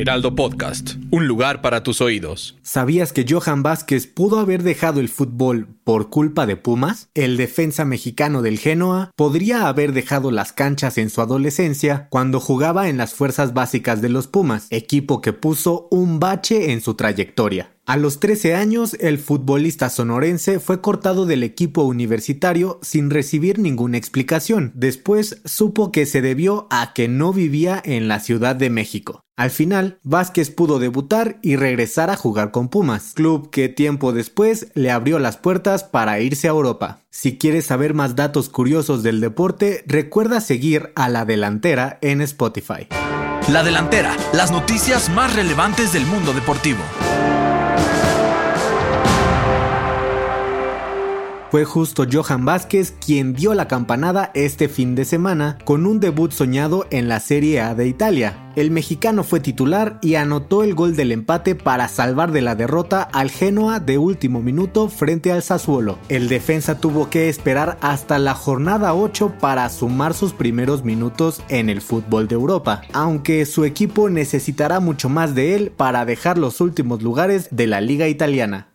Heraldo Podcast, un lugar para tus oídos. ¿Sabías que Johan Vázquez pudo haber dejado el fútbol por culpa de Pumas? El defensa mexicano del Genoa podría haber dejado las canchas en su adolescencia cuando jugaba en las fuerzas básicas de los Pumas, equipo que puso un bache en su trayectoria. A los 13 años, el futbolista sonorense fue cortado del equipo universitario sin recibir ninguna explicación. Después supo que se debió a que no vivía en la Ciudad de México. Al final, Vázquez pudo debutar y regresar a jugar con Pumas, club que tiempo después le abrió las puertas para irse a Europa. Si quieres saber más datos curiosos del deporte, recuerda seguir a la delantera en Spotify. La delantera, las noticias más relevantes del mundo deportivo. Fue justo Johan Vázquez quien dio la campanada este fin de semana con un debut soñado en la Serie A de Italia. El mexicano fue titular y anotó el gol del empate para salvar de la derrota al Genoa de último minuto frente al Sassuolo. El defensa tuvo que esperar hasta la jornada 8 para sumar sus primeros minutos en el fútbol de Europa, aunque su equipo necesitará mucho más de él para dejar los últimos lugares de la liga italiana.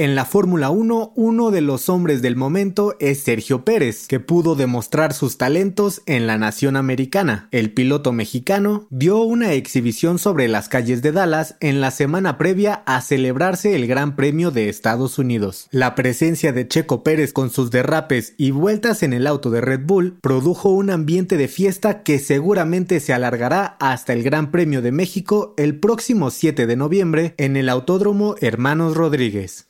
En la Fórmula 1, uno de los hombres del momento es Sergio Pérez, que pudo demostrar sus talentos en la nación americana. El piloto mexicano dio una exhibición sobre las calles de Dallas en la semana previa a celebrarse el Gran Premio de Estados Unidos. La presencia de Checo Pérez con sus derrapes y vueltas en el auto de Red Bull produjo un ambiente de fiesta que seguramente se alargará hasta el Gran Premio de México el próximo 7 de noviembre en el Autódromo Hermanos Rodríguez.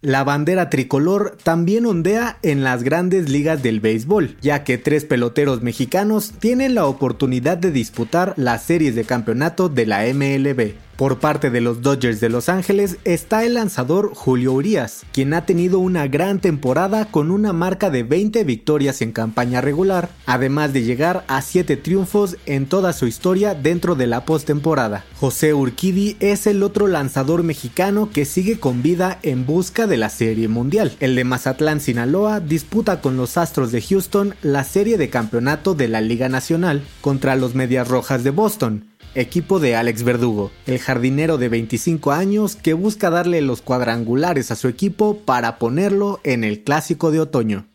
La bandera tricolor también ondea en las grandes ligas del béisbol, ya que tres peloteros mexicanos tienen la oportunidad de disputar las series de campeonato de la MLB. Por parte de los Dodgers de Los Ángeles está el lanzador Julio Urias, quien ha tenido una gran temporada con una marca de 20 victorias en campaña regular, además de llegar a 7 triunfos en toda su historia dentro de la postemporada. José Urquidi es el otro lanzador mexicano que sigue con vida en busca de la Serie Mundial. El de Mazatlán Sinaloa disputa con los Astros de Houston la serie de campeonato de la Liga Nacional contra los Medias Rojas de Boston equipo de Alex Verdugo, el jardinero de 25 años que busca darle los cuadrangulares a su equipo para ponerlo en el clásico de otoño.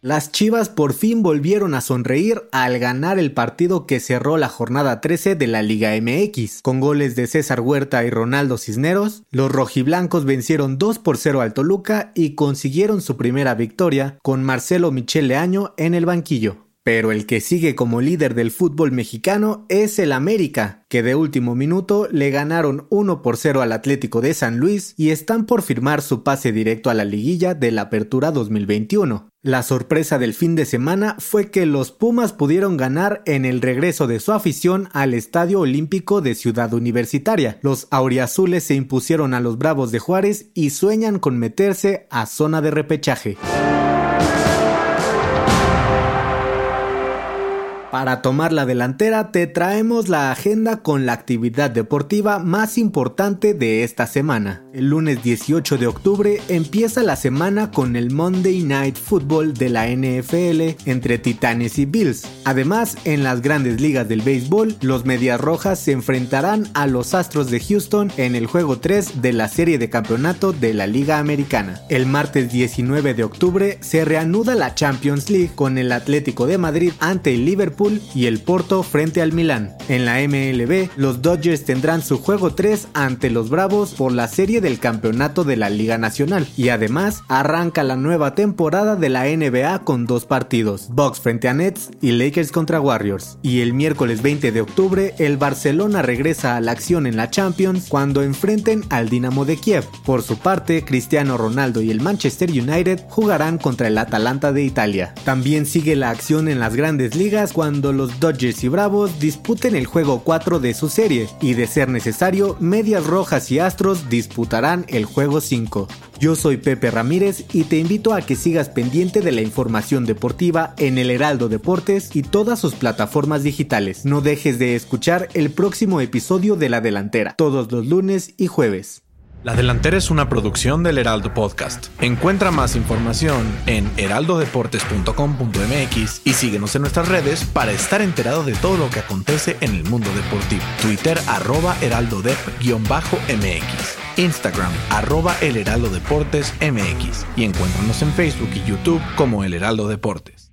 Las Chivas por fin volvieron a sonreír al ganar el partido que cerró la jornada 13 de la Liga MX. Con goles de César Huerta y Ronaldo Cisneros, los rojiblancos vencieron 2 por 0 al Toluca y consiguieron su primera victoria con Marcelo Michele Año en el banquillo. Pero el que sigue como líder del fútbol mexicano es el América, que de último minuto le ganaron 1 por 0 al Atlético de San Luis y están por firmar su pase directo a la liguilla de la Apertura 2021. La sorpresa del fin de semana fue que los Pumas pudieron ganar en el regreso de su afición al Estadio Olímpico de Ciudad Universitaria. Los auriazules se impusieron a los Bravos de Juárez y sueñan con meterse a zona de repechaje. Para tomar la delantera te traemos la agenda con la actividad deportiva más importante de esta semana. El lunes 18 de octubre empieza la semana con el Monday Night Football de la NFL entre Titanes y Bills. Además, en las grandes ligas del béisbol, los Medias Rojas se enfrentarán a los Astros de Houston en el juego 3 de la serie de campeonato de la Liga Americana. El martes 19 de octubre se reanuda la Champions League con el Atlético de Madrid ante el Liverpool y el Porto frente al Milán. En la MLB, los Dodgers tendrán su juego 3 ante los Bravos por la serie del campeonato de la Liga Nacional y además arranca la nueva temporada de la NBA con dos partidos, Bucks frente a Nets y Lakers contra Warriors. Y el miércoles 20 de octubre, el Barcelona regresa a la acción en la Champions cuando enfrenten al Dinamo de Kiev. Por su parte, Cristiano Ronaldo y el Manchester United jugarán contra el Atalanta de Italia. También sigue la acción en las grandes ligas cuando cuando los Dodgers y Bravos disputen el juego 4 de su serie y de ser necesario, Medias Rojas y Astros disputarán el juego 5. Yo soy Pepe Ramírez y te invito a que sigas pendiente de la información deportiva en el Heraldo Deportes y todas sus plataformas digitales. No dejes de escuchar el próximo episodio de La Delantera, todos los lunes y jueves. La Delantera es una producción del Heraldo Podcast. Encuentra más información en heraldodeportes.com.mx y síguenos en nuestras redes para estar enterado de todo lo que acontece en el mundo deportivo. Twitter arroba heraldodep-mx. Instagram arroba el Heraldo Deportes MX y encuéntranos en Facebook y YouTube como El Heraldo Deportes.